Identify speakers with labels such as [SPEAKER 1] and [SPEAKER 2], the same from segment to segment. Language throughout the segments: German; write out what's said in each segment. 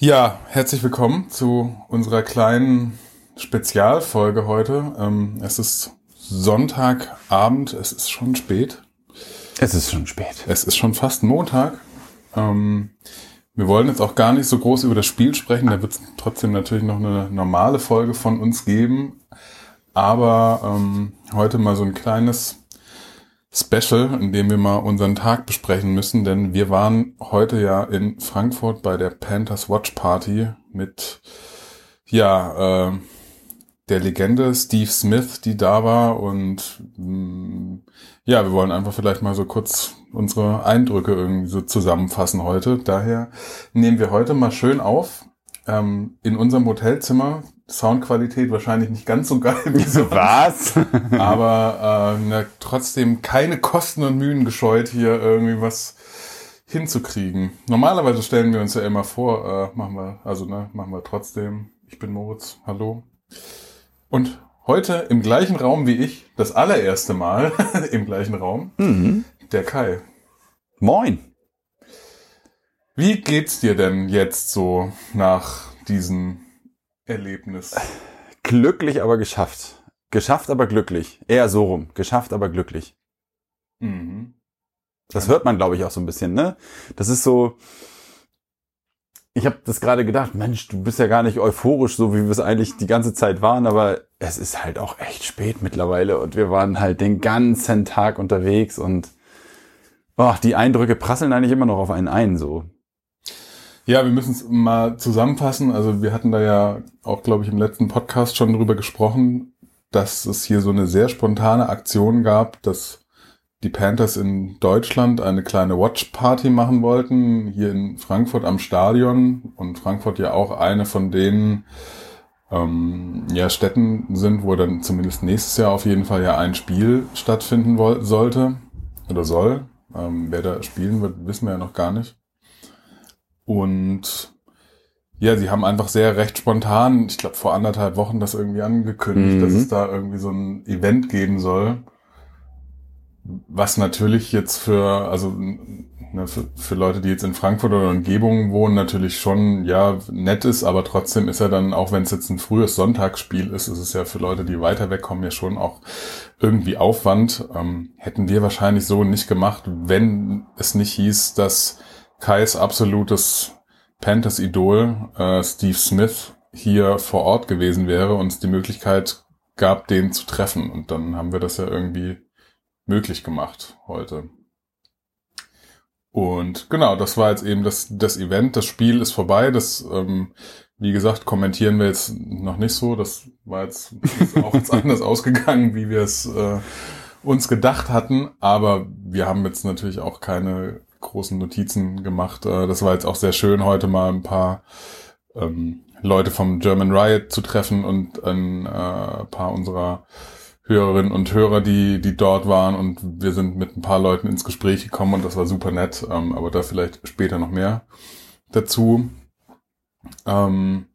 [SPEAKER 1] Ja, herzlich willkommen zu unserer kleinen Spezialfolge heute. Ähm, es ist Sonntagabend, es ist schon spät.
[SPEAKER 2] Es ist schon spät.
[SPEAKER 1] Es ist schon fast Montag. Ähm, wir wollen jetzt auch gar nicht so groß über das Spiel sprechen, da wird es trotzdem natürlich noch eine normale Folge von uns geben. Aber ähm, heute mal so ein kleines Special, in dem wir mal unseren Tag besprechen müssen, denn wir waren heute ja in Frankfurt bei der Panthers Watch Party mit ja äh, der Legende Steve Smith, die da war und mh, mm, ja, wir wollen einfach vielleicht mal so kurz unsere Eindrücke irgendwie so zusammenfassen heute. Daher nehmen wir heute mal schön auf ähm, in unserem Hotelzimmer Soundqualität wahrscheinlich nicht ganz so geil wie so
[SPEAKER 2] was.
[SPEAKER 1] Aber äh, na, trotzdem keine Kosten und Mühen gescheut, hier irgendwie was hinzukriegen. Normalerweise stellen wir uns ja immer vor, äh, machen wir, also ne, machen wir trotzdem. Ich bin Moritz, hallo. Und heute im gleichen Raum wie ich, das allererste Mal im gleichen Raum, mhm. der Kai.
[SPEAKER 2] Moin.
[SPEAKER 1] Wie geht's dir denn jetzt so nach diesen Erlebnis.
[SPEAKER 2] Glücklich, aber geschafft. Geschafft, aber glücklich. Eher so rum. Geschafft, aber glücklich. Mhm. Das hört man, glaube ich, auch so ein bisschen, ne? Das ist so. Ich habe das gerade gedacht, Mensch, du bist ja gar nicht euphorisch, so wie wir es eigentlich die ganze Zeit waren, aber es ist halt auch echt spät mittlerweile und wir waren halt den ganzen Tag unterwegs und oh, die Eindrücke prasseln eigentlich immer noch auf einen ein, so.
[SPEAKER 1] Ja, wir müssen es mal zusammenfassen. Also wir hatten da ja auch, glaube ich, im letzten Podcast schon drüber gesprochen, dass es hier so eine sehr spontane Aktion gab, dass die Panthers in Deutschland eine kleine Watch-Party machen wollten, hier in Frankfurt am Stadion. Und Frankfurt ja auch eine von den ähm, ja, Städten sind, wo dann zumindest nächstes Jahr auf jeden Fall ja ein Spiel stattfinden sollte oder soll. Ähm, wer da spielen wird, wissen wir ja noch gar nicht. Und ja, sie haben einfach sehr recht spontan, ich glaube vor anderthalb Wochen das irgendwie angekündigt, mhm. dass es da irgendwie so ein Event geben soll. Was natürlich jetzt für, also ne, für, für Leute, die jetzt in Frankfurt oder Umgebung wohnen, natürlich schon ja nett ist, aber trotzdem ist er dann, auch wenn es jetzt ein frühes Sonntagsspiel ist, ist es ja für Leute, die weiter wegkommen, ja schon auch irgendwie Aufwand. Ähm, hätten wir wahrscheinlich so nicht gemacht, wenn es nicht hieß, dass Kais absolutes Panthers-Idol äh, Steve Smith hier vor Ort gewesen wäre und es die Möglichkeit gab, den zu treffen. Und dann haben wir das ja irgendwie möglich gemacht heute. Und genau, das war jetzt eben das, das Event. Das Spiel ist vorbei. Das, ähm, wie gesagt, kommentieren wir jetzt noch nicht so. Das war jetzt auch jetzt anders ausgegangen, wie wir es äh, uns gedacht hatten. Aber wir haben jetzt natürlich auch keine großen Notizen gemacht. Äh, das war jetzt auch sehr schön, heute mal ein paar ähm, Leute vom German Riot zu treffen und ein äh, paar unserer Hörerinnen und Hörer, die, die dort waren und wir sind mit ein paar Leuten ins Gespräch gekommen und das war super nett, ähm, aber da vielleicht später noch mehr dazu. Ähm,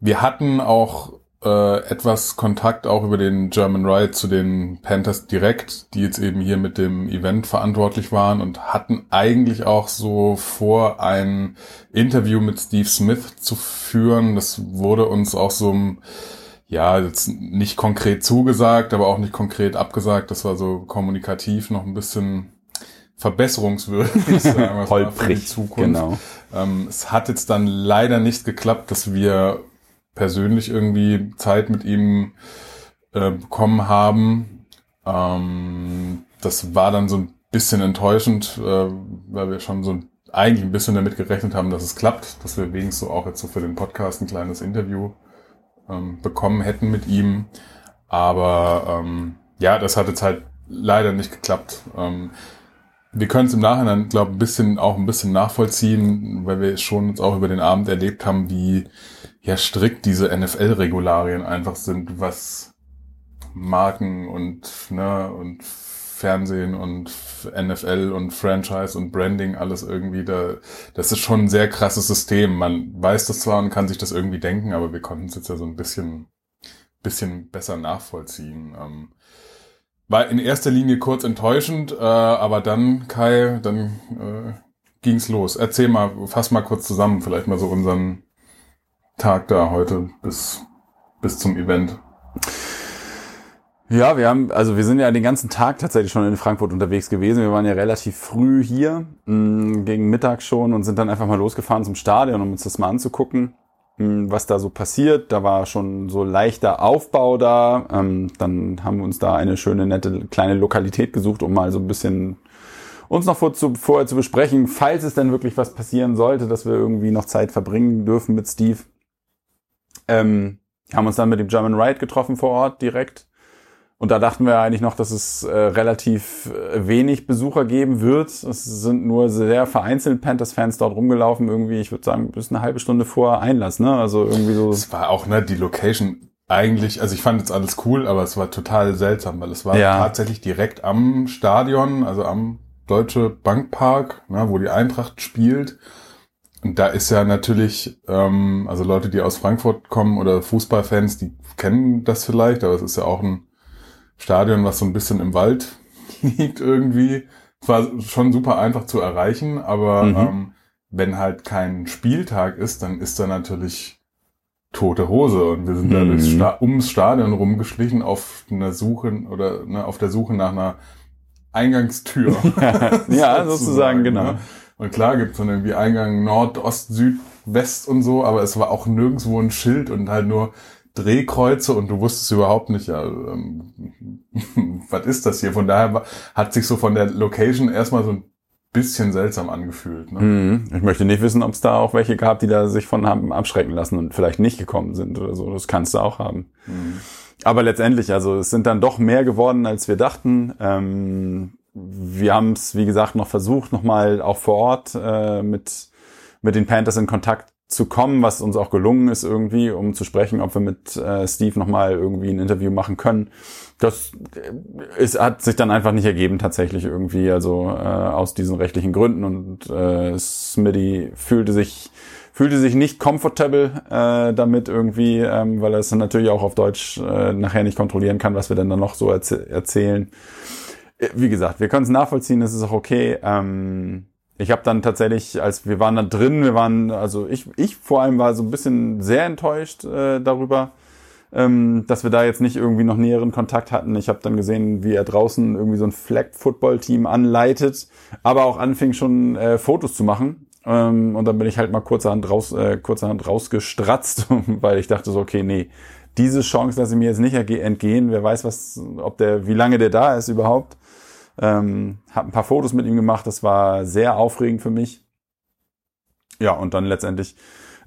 [SPEAKER 1] wir hatten auch äh, etwas Kontakt auch über den German Riot zu den Panthers direkt, die jetzt eben hier mit dem Event verantwortlich waren und hatten eigentlich auch so vor, ein Interview mit Steve Smith zu führen. Das wurde uns auch so, ja, jetzt nicht konkret zugesagt, aber auch nicht konkret abgesagt. Das war so kommunikativ noch ein bisschen verbesserungswürdig, sagen wir
[SPEAKER 2] mal, für die
[SPEAKER 1] Zukunft. Genau. Ähm, es hat jetzt dann leider nicht geklappt, dass wir persönlich irgendwie Zeit mit ihm äh, bekommen haben. Ähm, das war dann so ein bisschen enttäuschend, äh, weil wir schon so eigentlich ein bisschen damit gerechnet haben, dass es klappt, dass wir wenigstens so auch jetzt so für den Podcast ein kleines Interview ähm, bekommen hätten mit ihm. Aber ähm, ja, das hat jetzt halt leider nicht geklappt. Ähm, wir können es im Nachhinein, glaube ich, ein bisschen auch ein bisschen nachvollziehen, weil wir schon jetzt auch über den Abend erlebt haben, wie ja strikt diese NFL-Regularien einfach sind, was Marken und ne und Fernsehen und NFL und Franchise und Branding alles irgendwie da. Das ist schon ein sehr krasses System. Man weiß das zwar und kann sich das irgendwie denken, aber wir konnten es jetzt ja so ein bisschen bisschen besser nachvollziehen. Ähm, war in erster Linie kurz enttäuschend, äh, aber dann, Kai, dann äh, ging's los? Erzähl mal, fass mal kurz zusammen, vielleicht mal so unseren Tag da heute bis, bis zum Event.
[SPEAKER 2] Ja, wir haben, also wir sind ja den ganzen Tag tatsächlich schon in Frankfurt unterwegs gewesen. Wir waren ja relativ früh hier, mh, mm, gegen Mittag schon und sind dann einfach mal losgefahren zum Stadion, um uns das mal anzugucken, mh, mm, was da so passiert. Da war schon so leichter Aufbau da. Ähm, dann haben wir uns da eine schöne, nette kleine Lokalität gesucht, um mal so ein bisschen uns noch vor, zu, vorher zu besprechen, falls es denn wirklich was passieren sollte, dass wir irgendwie noch Zeit verbringen dürfen mit Steve. Ähm, haben uns dann mit dem German Ride getroffen vor Ort direkt und da dachten wir eigentlich noch, dass es äh, relativ äh, wenig Besucher geben wird. Es sind nur sehr vereinzelt Panthers-Fans dort rumgelaufen, irgendwie, ich würde sagen, bis eine halbe Stunde vor Einlass, ne? Also irgendwie so.
[SPEAKER 1] Es war auch, ne, die Location eigentlich, also ich fand jetzt alles cool, aber es war total seltsam, weil es war ja. tatsächlich direkt am Stadion, also am Deutsche Bankpark, ne, wo die Eintracht spielt. Und da ist ja natürlich, ähm, also Leute, die aus Frankfurt kommen oder Fußballfans, die kennen das vielleicht, aber es ist ja auch ein Stadion, was so ein bisschen im Wald liegt irgendwie. Es war schon super einfach zu erreichen, aber mhm. ähm, wenn halt kein Spieltag ist, dann ist da natürlich tote Hose und wir sind mhm. da ums Stadion rumgeschlichen auf einer Suche oder ne, auf der Suche nach einer Eingangstür.
[SPEAKER 2] ja, sozusagen, genau. Ne?
[SPEAKER 1] Und klar gibt es dann irgendwie Eingang Nord, Ost, Süd, West und so, aber es war auch nirgendwo ein Schild und halt nur Drehkreuze und du wusstest überhaupt nicht, ja, ähm, was ist das hier? Von daher hat sich so von der Location erstmal so ein bisschen seltsam angefühlt. Ne?
[SPEAKER 2] Mhm. Ich möchte nicht wissen, ob es da auch welche gab, die da sich von haben abschrecken lassen und vielleicht nicht gekommen sind oder so. Das kannst du auch haben. Mhm. Aber letztendlich, also es sind dann doch mehr geworden, als wir dachten. Ähm, wir haben es, wie gesagt, noch versucht, nochmal auch vor Ort äh, mit, mit den Panthers in Kontakt zu kommen, was uns auch gelungen ist irgendwie, um zu sprechen, ob wir mit äh, Steve nochmal irgendwie ein Interview machen können. Das ist, hat sich dann einfach nicht ergeben tatsächlich irgendwie, also äh, aus diesen rechtlichen Gründen und äh, Smitty fühlte sich fühlte sich nicht comfortable äh, damit irgendwie, ähm, weil er es dann natürlich auch auf Deutsch äh, nachher nicht kontrollieren kann, was wir denn dann noch so erzäh erzählen. Äh, wie gesagt, wir können es nachvollziehen, es ist auch okay. Ähm, ich habe dann tatsächlich, als wir waren da drin, wir waren, also ich, ich vor allem war so ein bisschen sehr enttäuscht äh, darüber, ähm, dass wir da jetzt nicht irgendwie noch näheren Kontakt hatten. Ich habe dann gesehen, wie er draußen irgendwie so ein Flag-Football-Team anleitet, aber auch anfing schon äh, Fotos zu machen. Ähm, und dann bin ich halt mal kurzerhand, raus, äh, kurzerhand rausgestratzt, weil ich dachte so, okay, nee, diese Chance lasse ich mir jetzt nicht entgehen. Wer weiß, was, ob der, wie lange der da ist überhaupt. Ähm, habe ein paar Fotos mit ihm gemacht, das war sehr aufregend für mich. Ja, und dann letztendlich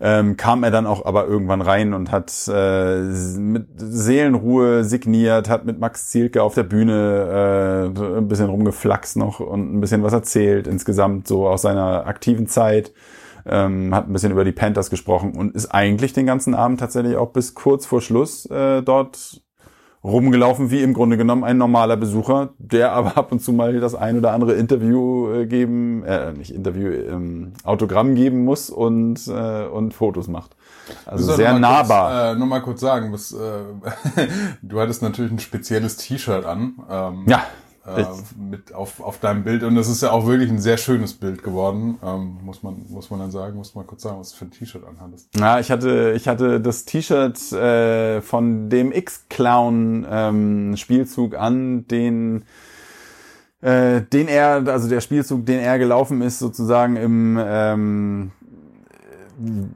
[SPEAKER 2] ähm, kam er dann auch aber irgendwann rein und hat äh, mit Seelenruhe signiert, hat mit Max Zielke auf der Bühne äh, ein bisschen rumgeflaxt noch und ein bisschen was erzählt insgesamt so aus seiner aktiven Zeit. Ähm, hat ein bisschen über die Panthers gesprochen und ist eigentlich den ganzen Abend tatsächlich auch bis kurz vor Schluss äh, dort rumgelaufen wie im Grunde genommen ein normaler Besucher, der aber ab und zu mal das ein oder andere Interview äh, geben, äh, nicht Interview, ähm, Autogramm geben muss und, äh, und Fotos macht. Also sehr
[SPEAKER 1] noch
[SPEAKER 2] nahbar.
[SPEAKER 1] Kurz, äh, nur mal kurz sagen, was, äh, du hattest natürlich ein spezielles T-Shirt an.
[SPEAKER 2] Ähm, ja
[SPEAKER 1] äh, mit auf, auf deinem Bild. Und das ist ja auch wirklich ein sehr schönes Bild geworden, ähm, muss man muss man dann sagen. Muss mal kurz sagen, was du für ein T-Shirt anhattest.
[SPEAKER 2] Ja, ich hatte ich hatte das T-Shirt äh, von dem X-Clown ähm, Spielzug an, den äh, den er, also der Spielzug, den er gelaufen ist, sozusagen im ähm,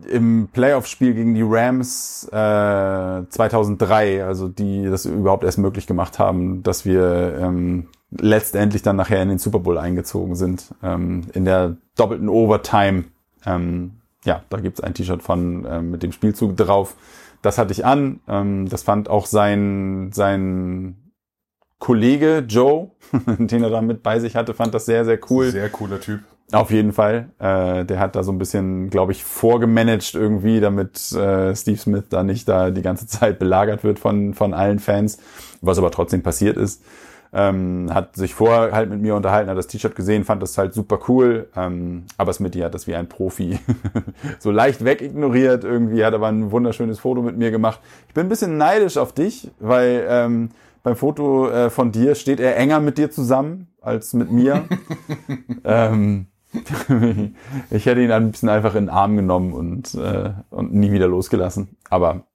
[SPEAKER 2] im Playoff-Spiel gegen die Rams äh, 2003, also die das überhaupt erst möglich gemacht haben, dass wir ähm, letztendlich dann nachher in den Super Bowl eingezogen sind, ähm, in der doppelten Overtime. Ähm, ja, da gibt's ein T-Shirt von ähm, mit dem Spielzug drauf. Das hatte ich an. Ähm, das fand auch sein sein Kollege Joe, den er da mit bei sich hatte, fand das sehr sehr cool.
[SPEAKER 1] Sehr cooler Typ.
[SPEAKER 2] Auf jeden Fall. Äh, der hat da so ein bisschen, glaube ich, vorgemanagt irgendwie, damit äh, Steve Smith da nicht da die ganze Zeit belagert wird von, von allen Fans, was aber trotzdem passiert ist. Ähm, hat sich vorher halt mit mir unterhalten, hat das T-Shirt gesehen, fand das halt super cool. Ähm, aber Smitty hat das wie ein Profi so leicht wegignoriert irgendwie, hat aber ein wunderschönes Foto mit mir gemacht. Ich bin ein bisschen neidisch auf dich, weil ähm, beim Foto äh, von dir steht er enger mit dir zusammen als mit mir. ähm, ich hätte ihn ein bisschen einfach in den Arm genommen und, äh, und nie wieder losgelassen. Aber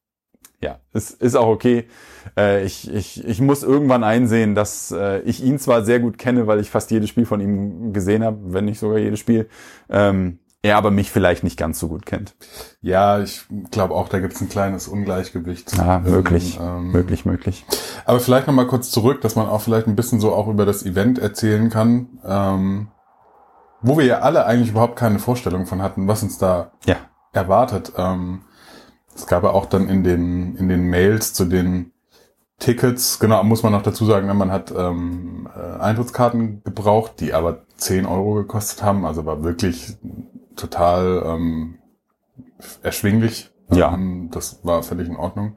[SPEAKER 2] ja, es ist auch okay. Äh, ich, ich, ich muss irgendwann einsehen, dass äh, ich ihn zwar sehr gut kenne, weil ich fast jedes Spiel von ihm gesehen habe, wenn nicht sogar jedes Spiel, ähm, er aber mich vielleicht nicht ganz so gut kennt.
[SPEAKER 1] Ja, ich glaube auch, da gibt es ein kleines Ungleichgewicht.
[SPEAKER 2] Ja, möglich, ähm, möglich, möglich.
[SPEAKER 1] Aber vielleicht nochmal kurz zurück, dass man auch vielleicht ein bisschen so auch über das Event erzählen kann, ähm, wo wir ja alle eigentlich überhaupt keine Vorstellung von hatten, was uns da
[SPEAKER 2] ja.
[SPEAKER 1] erwartet. Ähm, es gab ja auch dann in den, in den Mails zu den Tickets, genau, muss man noch dazu sagen, ne, man hat ähm, äh, Eintrittskarten gebraucht, die aber 10 Euro gekostet haben, also war wirklich total ähm, erschwinglich.
[SPEAKER 2] Ja.
[SPEAKER 1] Ähm, das war völlig in Ordnung.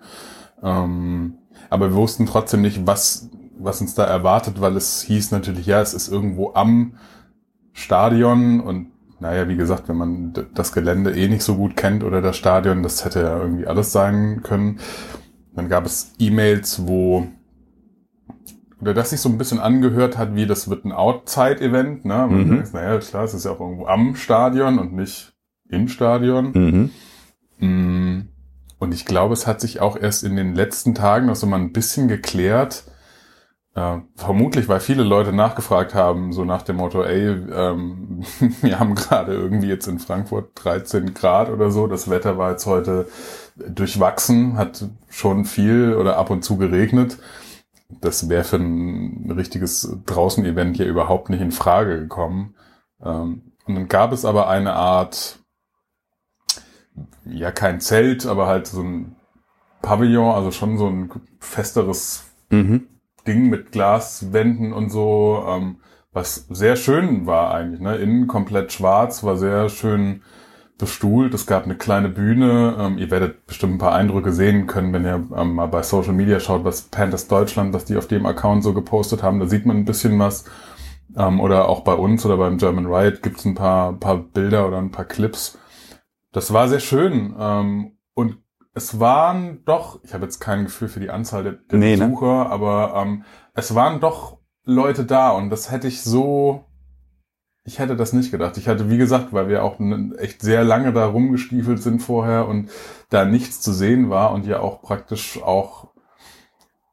[SPEAKER 1] Ähm, aber wir wussten trotzdem nicht, was, was uns da erwartet, weil es hieß natürlich, ja, es ist irgendwo am Stadion und naja, wie gesagt, wenn man das Gelände eh nicht so gut kennt oder das Stadion, das hätte ja irgendwie alles sein können. Dann gab es E-Mails, wo oder das sich so ein bisschen angehört hat, wie das wird ein Outside-Event, ne?
[SPEAKER 2] Mhm.
[SPEAKER 1] denkt, naja, klar, es ist ja auch irgendwo am Stadion und nicht im Stadion.
[SPEAKER 2] Mhm.
[SPEAKER 1] Mm, Und ich glaube, es hat sich auch erst in den letzten Tagen noch so mal ein bisschen geklärt. Äh, vermutlich, weil viele Leute nachgefragt haben, so nach dem Motto, ey, ähm, wir haben gerade irgendwie jetzt in Frankfurt 13 Grad oder so. Das Wetter war jetzt heute durchwachsen, hat schon viel oder ab und zu geregnet. Das wäre für ein richtiges Draußen-Event hier überhaupt nicht in Frage gekommen. Ähm, und dann gab es aber eine Art, ja, kein Zelt, aber halt so ein Pavillon, also schon so ein festeres
[SPEAKER 2] Mhm.
[SPEAKER 1] Ding mit Glaswänden und so, ähm, was sehr schön war eigentlich. Ne? Innen komplett schwarz, war sehr schön bestuhlt. Es gab eine kleine Bühne. Ähm, ihr werdet bestimmt ein paar Eindrücke sehen können, wenn ihr ähm, mal bei Social Media schaut, was Panthers Deutschland, was die auf dem Account so gepostet haben. Da sieht man ein bisschen was. Ähm, oder auch bei uns oder beim German Riot gibt's ein paar, paar Bilder oder ein paar Clips. Das war sehr schön. Ähm, es waren doch, ich habe jetzt kein Gefühl für die Anzahl der, der
[SPEAKER 2] Nee, ne?
[SPEAKER 1] Besucher, aber ähm, es waren doch Leute da und das hätte ich so, ich hätte das nicht gedacht. Ich hatte, wie gesagt, weil wir auch echt sehr lange da rumgestiefelt sind vorher und da nichts zu sehen war und ja auch praktisch auch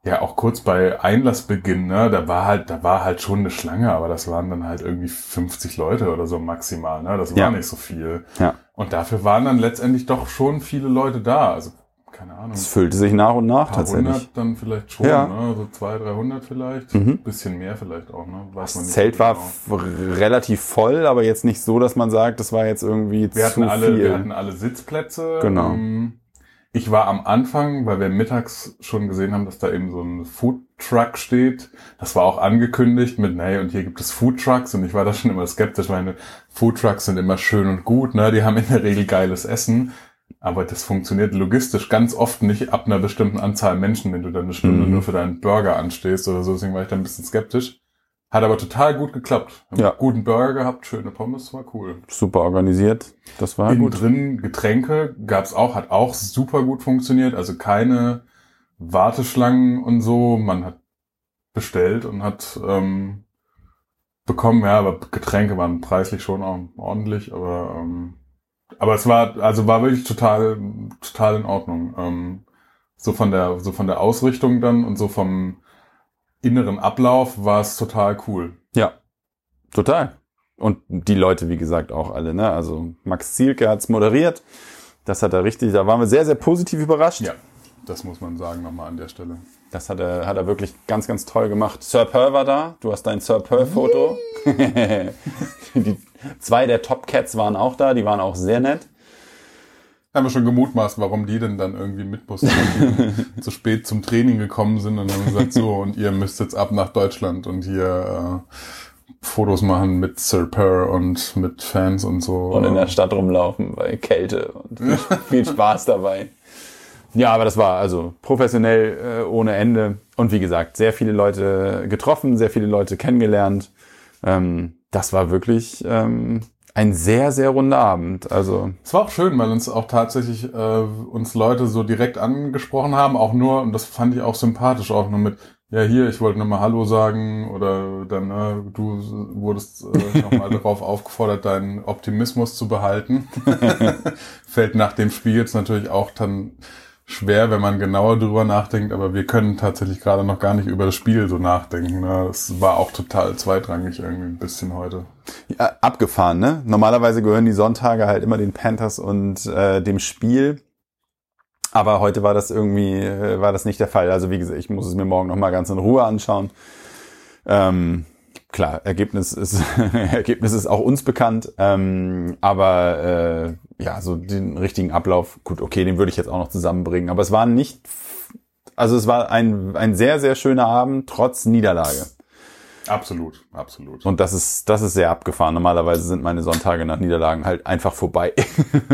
[SPEAKER 1] ja auch kurz bei Einlassbeginn, ne, da war halt, da war halt schon eine Schlange, aber das waren dann halt irgendwie 50 Leute oder so maximal, ne, das war
[SPEAKER 2] Ja.
[SPEAKER 1] nicht so viel.
[SPEAKER 2] Ja.
[SPEAKER 1] Und dafür waren dann letztendlich doch schon viele Leute da, also keine Ahnung.
[SPEAKER 2] Es füllte sich nach und nach
[SPEAKER 1] Ein paar
[SPEAKER 2] tatsächlich.
[SPEAKER 1] hundert dann vielleicht schon,
[SPEAKER 2] Ja.
[SPEAKER 1] ne? so 200, 300 vielleicht.
[SPEAKER 2] Mhm.
[SPEAKER 1] Bisschen mehr vielleicht auch, ne? Weiß man
[SPEAKER 2] Das Zelt war
[SPEAKER 1] genau.
[SPEAKER 2] relativ voll, aber jetzt nicht so, dass man sagt, das war jetzt irgendwie
[SPEAKER 1] wir
[SPEAKER 2] zu
[SPEAKER 1] hatten alle,
[SPEAKER 2] viel.
[SPEAKER 1] wir hatten alle Sitzplätze.
[SPEAKER 2] Genau.
[SPEAKER 1] Ähm, Ich war am Anfang, weil wir mittags schon gesehen haben, dass da eben so ein Foodtruck steht. Das war auch angekündigt mit, nee, und hier gibt es Foodtrucks und ich war da schon immer skeptisch, weil Foodtrucks sind immer schön und gut, ne? Die haben in der Regel geiles Essen. Aber das funktioniert logistisch ganz oft nicht ab einer bestimmten Anzahl Menschen, wenn du dann eine Stunde
[SPEAKER 2] Mhm.
[SPEAKER 1] nur für deinen Burger anstehst oder so. Deswegen war ich da ein bisschen skeptisch. Hat aber total gut geklappt.
[SPEAKER 2] Ja.
[SPEAKER 1] Guten Burger gehabt, schöne Pommes, war cool.
[SPEAKER 2] Super organisiert. Das war
[SPEAKER 1] Innen
[SPEAKER 2] gut.
[SPEAKER 1] drin Getränke gab's auch, hat auch super gut funktioniert. Also keine Warteschlangen und so. Man hat bestellt und hat ähm, bekommen, ja, aber Getränke waren preislich schon auch ordentlich, aber ähm, aber es war also war wirklich total total in Ordnung. Ähm, so von der so von der Ausrichtung dann und so vom inneren Ablauf war es total cool.
[SPEAKER 2] Ja, total. Und die Leute, wie gesagt, auch alle. Ne? Also Max Zielke hat's moderiert. Das hat er richtig, da waren wir sehr, sehr positiv überrascht.
[SPEAKER 1] Ja, das muss man sagen nochmal an der Stelle.
[SPEAKER 2] Das hat er, hat er wirklich ganz, ganz toll gemacht. Sir Pearl war da. Du hast dein Sir Pearl-Foto. die zwei der Top Cats waren auch da. Die waren auch sehr nett.
[SPEAKER 1] Haben wir schon gemutmaßt, warum die denn dann irgendwie mit mussten, zu spät zum Training gekommen sind und dann haben gesagt, so, und ihr müsst jetzt ab nach Deutschland und hier äh, Fotos machen mit Sir Per und mit Fans und so.
[SPEAKER 2] Und in der Stadt rumlaufen bei Kälte und viel, viel Spaß dabei. Ja, aber das war also professionell äh, ohne Ende. Und wie gesagt, sehr viele Leute getroffen, sehr viele Leute kennengelernt. Ähm, das war wirklich ähm, ein sehr, sehr runder Abend. Also
[SPEAKER 1] Es war auch schön, weil uns auch tatsächlich äh, uns Leute so direkt angesprochen haben, auch nur, und das fand ich auch sympathisch, auch nur mit, ja hier, ich wollte nochmal Hallo sagen oder dann, äh, du wurdest äh, nochmal darauf aufgefordert, deinen Optimismus zu behalten. Fällt nach dem Spiel jetzt natürlich auch dann schwer, wenn man genauer drüber nachdenkt, aber wir können tatsächlich gerade noch gar nicht über das Spiel so nachdenken. Ne? Das war auch total zweitrangig irgendwie ein bisschen heute.
[SPEAKER 2] Ja, abgefahren, ne? Normalerweise gehören die Sonntage halt immer den Panthers und äh, dem Spiel. Aber heute war das irgendwie, äh, war das nicht der Fall. Also wie gesagt, ich muss es mir morgen nochmal ganz in Ruhe anschauen. Ähm, klar, Ergebnis ist, Ergebnis ist auch uns bekannt. Ähm, aber äh, ja, so den richtigen Ablauf, gut, okay, den würde ich jetzt auch noch zusammenbringen. Aber es war nicht, also es war ein, ein sehr, sehr schöner Abend, trotz Niederlage.
[SPEAKER 1] Absolut, absolut.
[SPEAKER 2] Und das ist, das ist sehr abgefahren. Normalerweise sind meine Sonntage nach Niederlagen halt einfach vorbei.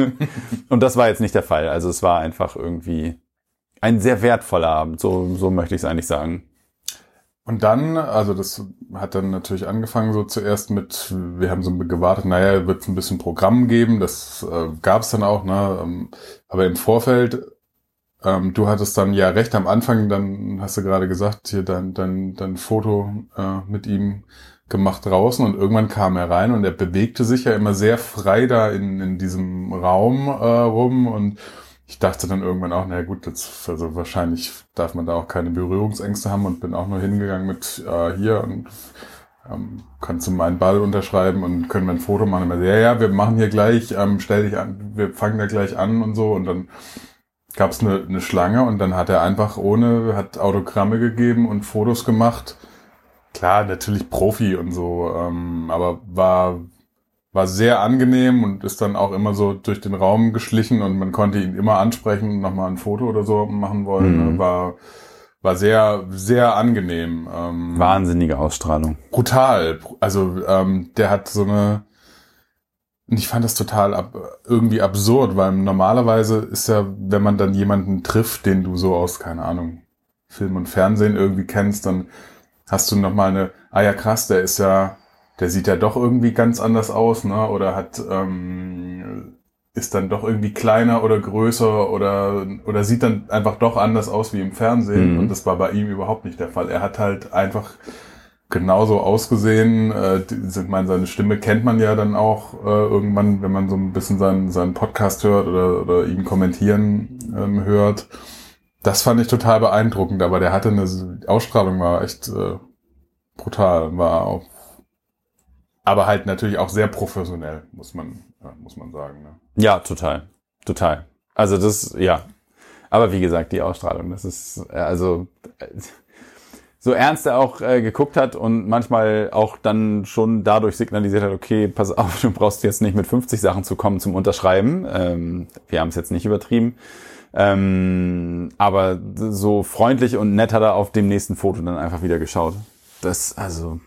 [SPEAKER 2] und das war jetzt nicht der Fall. Also es war einfach irgendwie ein sehr wertvoller Abend. So, so möchte ich es eigentlich sagen.
[SPEAKER 1] Und dann, also das hat dann natürlich angefangen so zuerst mit, wir haben so gewartet, naja, wird es ein bisschen Programm geben, das äh, gab es dann auch, ne? Ähm, aber im Vorfeld, ähm, du hattest dann ja recht am Anfang, dann hast du gerade gesagt, hier dein, dein, dein Foto äh, mit ihm gemacht draußen und irgendwann kam er rein und er bewegte sich ja immer sehr frei da in, in diesem Raum äh, rum und ich dachte dann irgendwann auch, naja gut, jetzt, also wahrscheinlich darf man da auch keine Berührungsängste haben und bin auch nur hingegangen mit äh, hier und ähm, kannst du meinen Ball unterschreiben und können wir ein Foto machen. Und ja, ja, wir machen hier gleich, ähm, stell dich an, wir fangen da gleich an und so und dann gab es eine, eine Schlange und dann hat er einfach ohne, hat Autogramme gegeben und Fotos gemacht. Klar, natürlich Profi und so, ähm, aber war war sehr angenehm und ist dann auch immer so durch den Raum geschlichen und man konnte ihn immer ansprechen und nochmal ein Foto oder so machen wollen. Mhm. War, war sehr, sehr angenehm.
[SPEAKER 2] Ähm, Wahnsinnige Ausstrahlung.
[SPEAKER 1] Brutal. Also ähm, der hat so eine, ich fand das total ab, irgendwie absurd, weil normalerweise ist ja, wenn man dann jemanden trifft, den du so aus, keine Ahnung, Film und Fernsehen irgendwie kennst, dann hast du nochmal eine, ah ja krass, der ist ja der sieht ja doch irgendwie ganz anders aus, ne? Oder hat ähm, ist dann doch irgendwie kleiner oder größer oder oder sieht dann einfach doch anders aus wie im Fernsehen. Mhm. Und das war bei ihm überhaupt nicht der Fall. Er hat halt einfach genauso ausgesehen. Äh, ich meine, seine Stimme kennt man ja dann auch äh, irgendwann, wenn man so ein bisschen seinen, seinen Podcast hört oder, oder ihn kommentieren ähm, hört. Das fand ich total beeindruckend, aber der hatte eine Ausstrahlung, war echt äh, brutal, war auch aber halt natürlich auch sehr professionell, muss man, muss man sagen. Ne?
[SPEAKER 2] Ja, total. Total. Also das, ja. Aber wie gesagt, die Ausstrahlung, das ist, äh, also so ernst er auch äh, geguckt hat und manchmal auch dann schon dadurch signalisiert hat, okay, pass auf, du brauchst jetzt nicht mit 50 Sachen zu kommen zum Unterschreiben. Ähm, wir haben es jetzt nicht übertrieben. Ähm, aber so freundlich und nett hat er auf dem nächsten Foto dann einfach wieder geschaut. Das, also,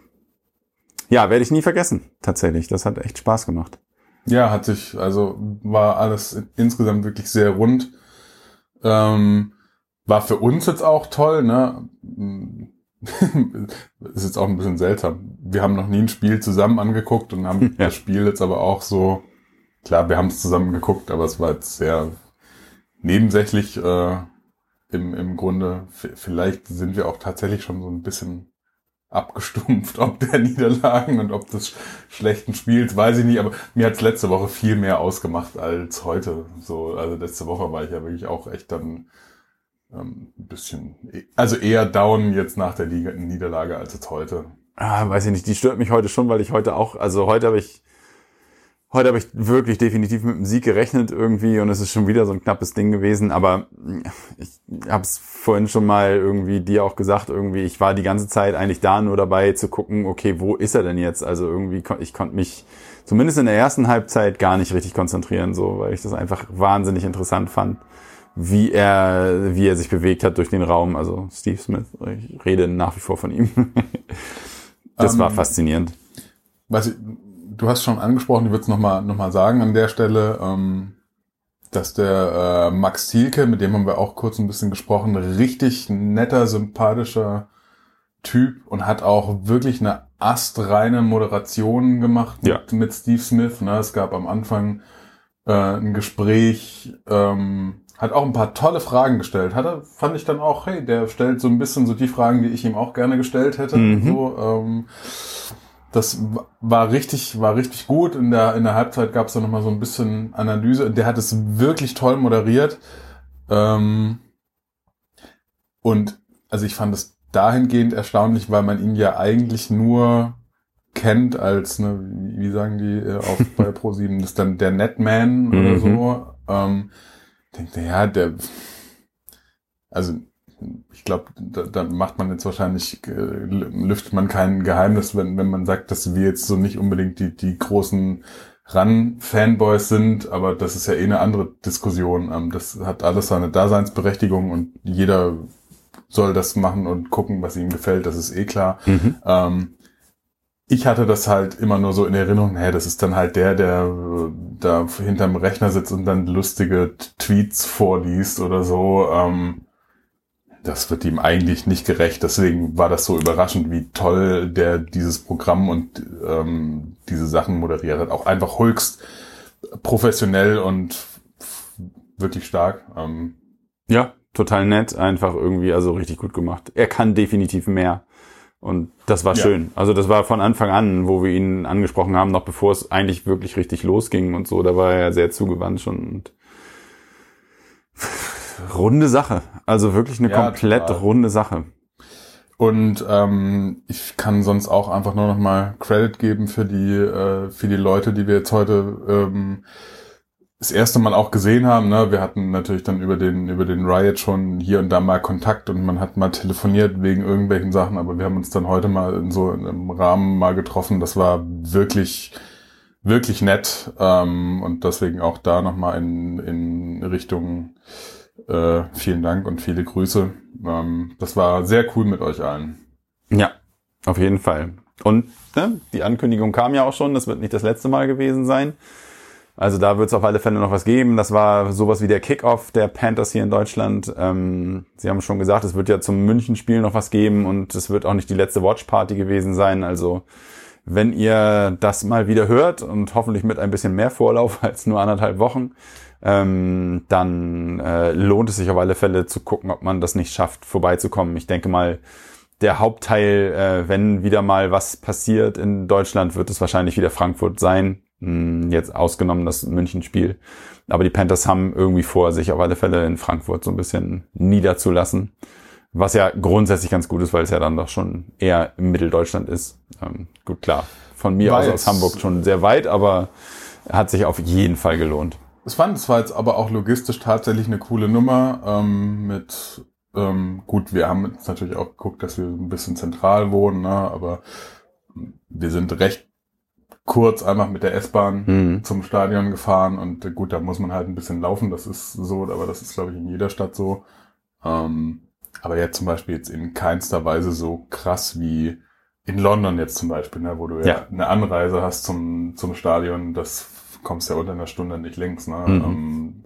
[SPEAKER 2] ja, werde ich nie vergessen, tatsächlich. Das hat echt Spaß gemacht.
[SPEAKER 1] Ja, hat sich, also war alles insgesamt wirklich sehr rund. Ähm, war für uns jetzt auch toll, ne? ist jetzt auch ein bisschen seltsam. Wir haben noch nie ein Spiel zusammen angeguckt und haben ja. das Spiel jetzt aber auch so, klar, wir haben es zusammen geguckt, aber es war jetzt sehr nebensächlich äh, im, im Grunde. Vielleicht sind wir auch tatsächlich schon so ein bisschen abgestumpft, ob der Niederlagen und ob des schlechten Spiels, weiß ich nicht, aber mir hat's letzte Woche viel mehr ausgemacht als heute. So, also letzte Woche war ich ja wirklich auch echt dann ähm, ein bisschen, also eher down jetzt nach der Liga Niederlage als jetzt heute.
[SPEAKER 2] Ah, weiß ich nicht, die stört mich heute schon, weil ich heute auch, also heute habe ich Heute habe ich wirklich definitiv mit dem Sieg gerechnet irgendwie und es ist schon wieder so ein knappes Ding gewesen. Aber ich habe es vorhin schon mal irgendwie dir auch gesagt, irgendwie, ich war die ganze Zeit eigentlich da nur dabei zu gucken, okay, wo ist er denn jetzt? Also irgendwie, ich konnte mich zumindest in der ersten Halbzeit gar nicht richtig konzentrieren, so, weil ich das einfach wahnsinnig interessant fand, wie er, wie er sich bewegt hat durch den Raum. Also Steve Smith, ich rede nach wie vor von ihm. das war ähm, faszinierend.
[SPEAKER 1] Was ich, du hast schon angesprochen, ich würde es nochmal noch mal sagen an der Stelle, ähm, dass der äh, Max Thielke, mit dem haben wir auch kurz ein bisschen gesprochen, richtig netter, sympathischer Typ und hat auch wirklich eine astreine Moderation gemacht
[SPEAKER 2] ja.
[SPEAKER 1] mit, Steve Smith. Ne? Es gab am Anfang äh, ein Gespräch, ähm, hat auch ein paar tolle Fragen gestellt. Hat er, fand ich dann auch, hey, der stellt so ein bisschen so die Fragen, die ich ihm auch gerne gestellt hätte. Mhm. So, ähm, das war richtig, war richtig gut. In der, in der Halbzeit gab es dann nochmal so ein bisschen Analyse. Der hat es wirklich toll moderiert. Ähm, und also ich fand es dahingehend erstaunlich, weil man ihn ja eigentlich nur kennt als, ne, wie sagen die äh, auf bei Pro7, das ist dann der Netman oder mhm. so. Ähm, denkt, ja, der, also ich glaube, da, da macht man jetzt wahrscheinlich, äh, lüftet man kein Geheimnis, wenn, wenn man sagt, dass wir jetzt so nicht unbedingt die, die großen Run-Fanboys sind, aber das ist ja eh eine andere Diskussion. Ähm, das hat alles seine Daseinsberechtigung und jeder soll das machen und gucken, was ihm gefällt, das ist eh klar. Mhm. Ähm, ich hatte das halt immer nur so in Erinnerung, hey, das ist dann halt der, der äh, da hinterm Rechner sitzt und dann lustige Tweets vorliest oder so. Ähm, das wird ihm eigentlich nicht gerecht. Deswegen war das so überraschend, wie toll der dieses Programm und ähm, diese Sachen moderiert hat. Auch einfach höchst professionell und wirklich stark. Ähm,
[SPEAKER 2] ja, total nett, einfach irgendwie, also richtig gut gemacht. Er kann definitiv mehr. Und das war ja. schön. Also das war von Anfang an, wo wir ihn angesprochen haben, noch bevor es eigentlich wirklich richtig losging und so. Da war er sehr zugewandt schon. Und runde Sache. Also wirklich eine ja, komplett total. runde Sache.
[SPEAKER 1] Und ähm, ich kann sonst auch einfach nur noch mal Credit geben für die äh, für die Leute, die wir jetzt heute ähm, das erste Mal auch gesehen haben. Ne? Wir hatten natürlich dann über den, über den Riot schon hier und da mal Kontakt und man hat mal telefoniert wegen irgendwelchen Sachen, aber wir haben uns dann heute mal in so einem Rahmen mal getroffen. Das war wirklich, wirklich nett. Ähm, und deswegen auch da nochmal in, in Richtung äh, vielen Dank und viele Grüße. Ähm, das war sehr cool mit euch allen.
[SPEAKER 2] Ja, auf jeden Fall. Und ne, die Ankündigung kam ja auch schon, das wird nicht das letzte Mal gewesen sein. Also da wird es auf alle Fälle noch was geben. Das war sowas wie der Kickoff der Panthers hier in Deutschland. Ähm, Sie haben schon gesagt, es wird ja zum Münchenspiel noch was geben und es wird auch nicht die letzte Watchparty gewesen sein. Also wenn ihr das mal wieder hört und hoffentlich mit ein bisschen mehr Vorlauf als nur anderthalb Wochen, ähm, dann äh, lohnt es sich auf alle Fälle zu gucken, ob man das nicht schafft, vorbeizukommen. Ich denke mal, der Hauptteil, äh, wenn wieder mal was passiert in Deutschland, wird es wahrscheinlich wieder Frankfurt sein. Hm, jetzt ausgenommen das München-Spiel. Aber die Panthers haben irgendwie vor, sich auf alle Fälle in Frankfurt so ein bisschen niederzulassen. Was ja grundsätzlich ganz gut ist, weil es ja dann doch schon eher im Mitteldeutschland ist. Ähm, gut, klar. Von mir Weiß. aus aus Hamburg schon sehr weit, aber hat sich auf jeden Fall gelohnt.
[SPEAKER 1] Es fand, es war jetzt aber auch logistisch tatsächlich eine coole Nummer ähm, mit ähm, gut, wir haben jetzt natürlich auch geguckt, dass wir ein bisschen zentral wohnen, ne, aber wir sind recht kurz einfach mit der S-Bahn mhm. zum Stadion gefahren und äh, gut, da muss man halt ein bisschen laufen, das ist so, aber das ist glaube ich in jeder Stadt so. Ähm, aber jetzt zum Beispiel jetzt in keinster Weise so krass wie in London jetzt zum Beispiel, ne, wo du ja, ja eine Anreise hast zum, zum Stadion, das kommst ja unter einer Stunde nicht links. Ne? Mhm. Ähm,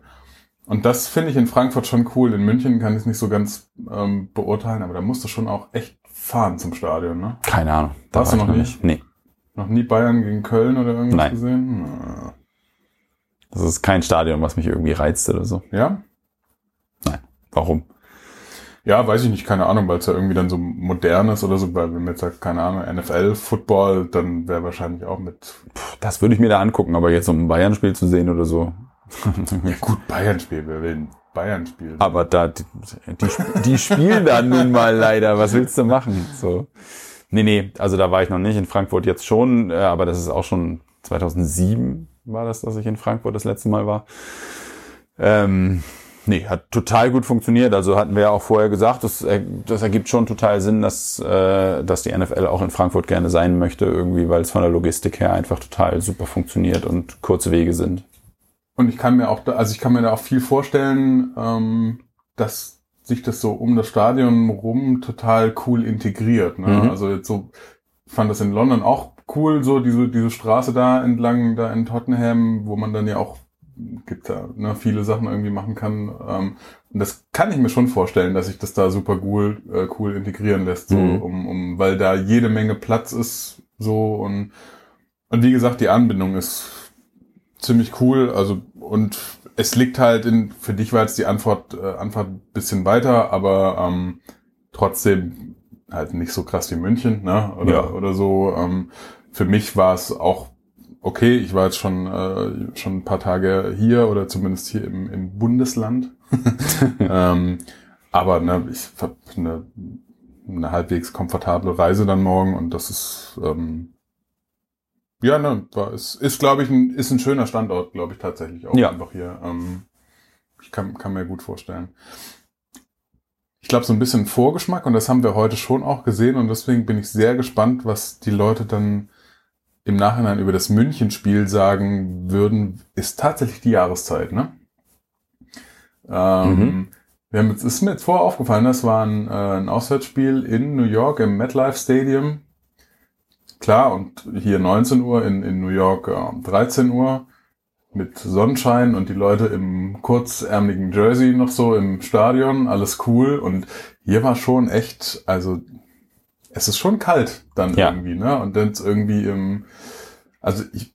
[SPEAKER 1] und das finde ich in Frankfurt schon cool. In München kann ich es nicht so ganz ähm, beurteilen, aber da musst du schon auch echt fahren zum Stadion, ne?
[SPEAKER 2] Keine Ahnung.
[SPEAKER 1] Warst du noch nicht?
[SPEAKER 2] Nee.
[SPEAKER 1] Noch nie Bayern gegen Köln oder irgendwas Nein. gesehen?
[SPEAKER 2] Na. Das ist kein Stadion, was mich irgendwie reizt oder so.
[SPEAKER 1] Ja?
[SPEAKER 2] Nein. Warum?
[SPEAKER 1] Ja, weiß ich nicht, keine Ahnung, weil es ja irgendwie dann so modern ist oder so, weil wenn man jetzt sagt, keine Ahnung, NFL, Football, dann wäre wahrscheinlich auch mit.
[SPEAKER 2] Puh, das würde ich mir da angucken, aber jetzt um ein Bayern-Spiel zu sehen oder so.
[SPEAKER 1] ja gut, Bayern-Spiel, wer will ein Bayern-Spiel?
[SPEAKER 2] Aber da, die, die, die spielen da nun mal leider, was willst du machen? So. Nee, nee, also da war ich noch nicht. In Frankfurt jetzt schon, äh, aber das ist auch schon 2007 war das, dass ich in Frankfurt das letzte Mal war. Ähm, nee, hat total gut funktioniert. Also hatten wir ja auch vorher gesagt, das, das ergibt schon total Sinn, dass, äh, dass die NFL auch in Frankfurt gerne sein möchte, irgendwie, weil es von der Logistik her einfach total super funktioniert und kurze Wege sind.
[SPEAKER 1] Und ich kann mir auch, da, also ich kann mir da auch viel vorstellen, ähm, dass sich das so um das Stadion rum total cool integriert. Ne? Mhm. Also jetzt so fand das in London auch cool, so diese, diese Straße da entlang, da in Tottenham, wo man dann ja auch gibt da ne, viele Sachen irgendwie machen kann. Ähm, und das kann ich mir schon vorstellen, dass sich das da super cool, äh, cool integrieren lässt, so mhm. um, um, weil da jede Menge Platz ist, so und und wie gesagt, die Anbindung ist ziemlich cool. Also und es liegt halt in, für dich war jetzt die Antwort, äh, Antwort ein bisschen weiter, aber ähm, trotzdem halt nicht so krass wie München, ne? Oder, ja. oder so. Ähm, für mich war es auch okay. Ich war jetzt schon, äh, schon ein paar Tage hier oder zumindest hier im, im Bundesland. ähm, aber ne, ich habe eine, eine halbwegs komfortable Reise dann morgen und das ist ähm, ja, ne, war, ist, ist glaube ich, ein, ist ein schöner Standort, glaube ich, tatsächlich auch
[SPEAKER 2] ja.
[SPEAKER 1] einfach hier. Ähm, ich kann, kann mir gut vorstellen. Ich glaube, so ein bisschen Vorgeschmack und das haben wir heute schon auch gesehen und deswegen bin ich sehr gespannt, was die Leute dann im Nachhinein über das Münchenspiel sagen würden, ist tatsächlich die Jahreszeit, ne? Ähm, mhm. wir haben jetzt, ist mir jetzt vorher aufgefallen, das war ein, äh, ein Auswärtsspiel in New York im MetLife Stadium Klar, und hier 19 Uhr, in, in New York äh, 13 Uhr mit Sonnenschein und die Leute im kurzärmeligen Jersey noch so im Stadion, alles cool. Und hier war schon echt, also es ist schon kalt dann ja. irgendwie, ne? Und dann irgendwie im, also ich,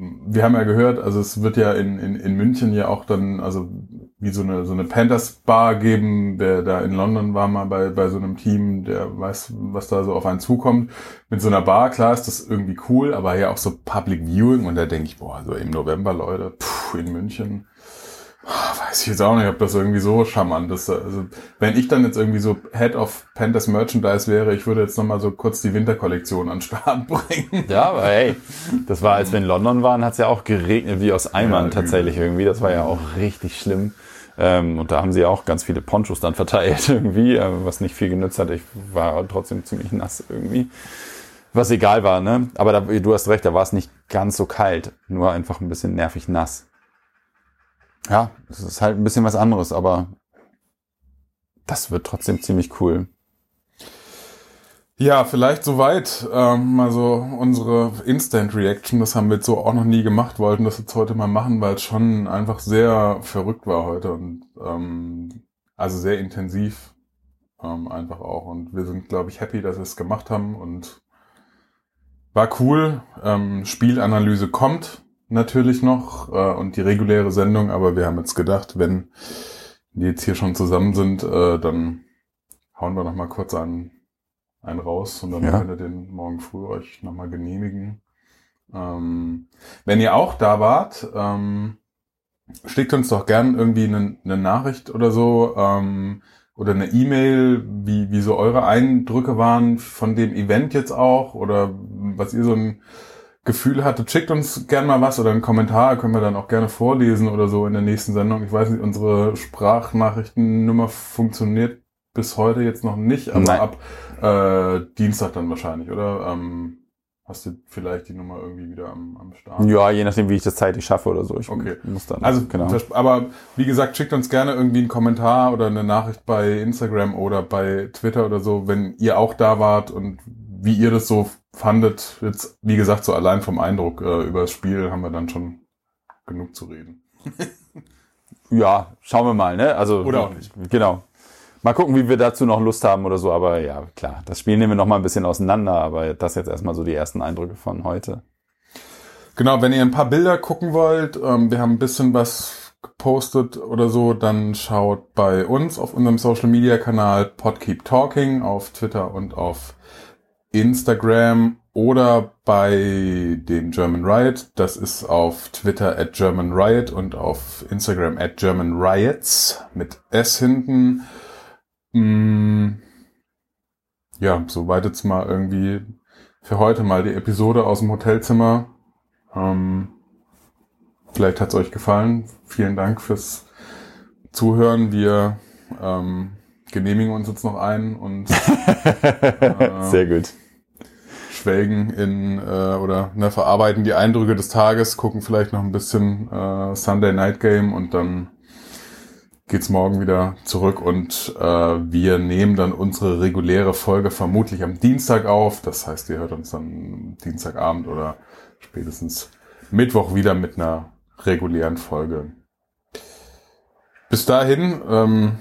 [SPEAKER 1] wir haben ja gehört, also es wird ja in, in, in München ja auch dann, also wie so eine, so eine Panthers Bar geben, der da in London war mal bei, bei so einem Team, der weiß, was da so auf einen zukommt. Mit so einer Bar, klar ist das irgendwie cool, aber ja auch so Public Viewing und da denke ich, boah, so im November, Leute, puh, in München, Weiß ich jetzt auch nicht, ob das irgendwie so charmant ist. Also, wenn ich dann jetzt irgendwie so Head of Panthers Merchandise wäre, ich würde jetzt nochmal so kurz die Winterkollektion an Start bringen.
[SPEAKER 2] Ja, aber hey, das war, als wir in London waren, hat es ja auch geregnet wie aus Eimern ja, tatsächlich irgendwie. Das war ja auch richtig schlimm. Ähm, und da haben sie auch ganz viele Ponchos dann verteilt irgendwie, äh, was nicht viel genützt hat. Ich war trotzdem ziemlich nass irgendwie. Was egal war, ne? Aber da, du hast recht, da war es nicht ganz so kalt, nur einfach ein bisschen nervig nass. Ja, das ist halt ein bisschen was anderes, aber das wird trotzdem ziemlich cool.
[SPEAKER 1] Ja, vielleicht soweit. Ähm, also unsere Instant Reaction, das haben wir jetzt so auch noch nie gemacht, wollten das jetzt heute mal machen, weil es schon einfach sehr verrückt war heute und ähm, also sehr intensiv ähm, einfach auch. Und wir sind, glaube ich, happy, dass wir es gemacht haben und war cool. Ähm, Spielanalyse kommt natürlich noch äh, und die reguläre Sendung, aber wir haben jetzt gedacht, wenn die jetzt hier schon zusammen sind, äh, dann hauen wir noch mal kurz einen, einen raus und dann ja. könnt ihr den morgen früh euch noch mal genehmigen. Ähm, wenn ihr auch da wart, ähm, schickt uns doch gern irgendwie eine, eine Nachricht oder so ähm, oder eine E-Mail, wie, wie so eure Eindrücke waren von dem Event jetzt auch oder was ihr so ein Gefühl hattet, schickt uns gerne mal was oder einen Kommentar, können wir dann auch gerne vorlesen oder so in der nächsten Sendung. Ich weiß nicht, unsere Sprachnachrichtennummer funktioniert bis heute jetzt noch nicht, aber Nein. ab äh, Dienstag dann wahrscheinlich, oder? Ähm, hast du vielleicht die Nummer irgendwie wieder am, am Start?
[SPEAKER 2] Ja, je nachdem, wie ich das zeitlich schaffe oder so.
[SPEAKER 1] Ich okay. muss dann. Also, genau. aber wie gesagt, schickt uns gerne irgendwie einen Kommentar oder eine Nachricht bei Instagram oder bei Twitter oder so, wenn ihr auch da wart und wie ihr das so fandet, jetzt, wie gesagt, so allein vom Eindruck äh, über das Spiel haben wir dann schon genug zu reden.
[SPEAKER 2] ja, schauen wir mal, ne? Also,
[SPEAKER 1] oder auch nicht.
[SPEAKER 2] Genau. Mal gucken, wie wir dazu noch Lust haben oder so, aber ja, klar, das Spiel nehmen wir noch mal ein bisschen auseinander, aber das jetzt erstmal so die ersten Eindrücke von heute.
[SPEAKER 1] Genau, wenn ihr ein paar Bilder gucken wollt, ähm, wir haben ein bisschen was gepostet oder so, dann schaut bei uns auf unserem Social Media Kanal Podkeep Talking auf Twitter und auf Instagram oder bei den German Riot. Das ist auf Twitter at German Riot und auf Instagram at German Riots mit S hinten. Mm, ja, soweit jetzt mal irgendwie für heute mal die Episode aus dem Hotelzimmer. Ähm, vielleicht hat's euch gefallen. Vielen Dank fürs Zuhören. Wir ähm, genehmigen uns jetzt noch ein und
[SPEAKER 2] äh, sehr gut.
[SPEAKER 1] Schwelgen in äh, oder ne, verarbeiten die Eindrücke des Tages, gucken vielleicht noch ein bisschen äh, Sunday Night Game und dann geht's morgen wieder zurück und äh, wir nehmen dann unsere reguläre Folge vermutlich am Dienstag auf. Das heißt, ihr hört uns dann Dienstagabend oder spätestens Mittwoch wieder mit einer regulären Folge. Bis dahin, ähm,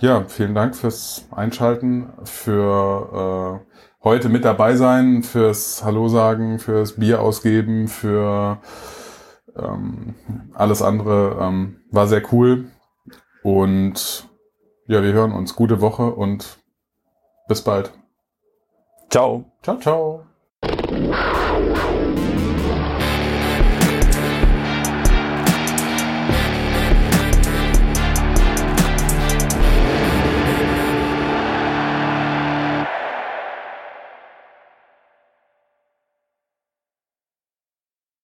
[SPEAKER 1] ja, vielen Dank fürs Einschalten, für äh, heute mit dabei sein, fürs Hallo sagen, fürs Bier ausgeben, für Ähm, alles andere ähm, war sehr cool. Und ja, wir hören uns. Gute Woche und bis bald.
[SPEAKER 2] Ciao.
[SPEAKER 1] Ciao, ciao.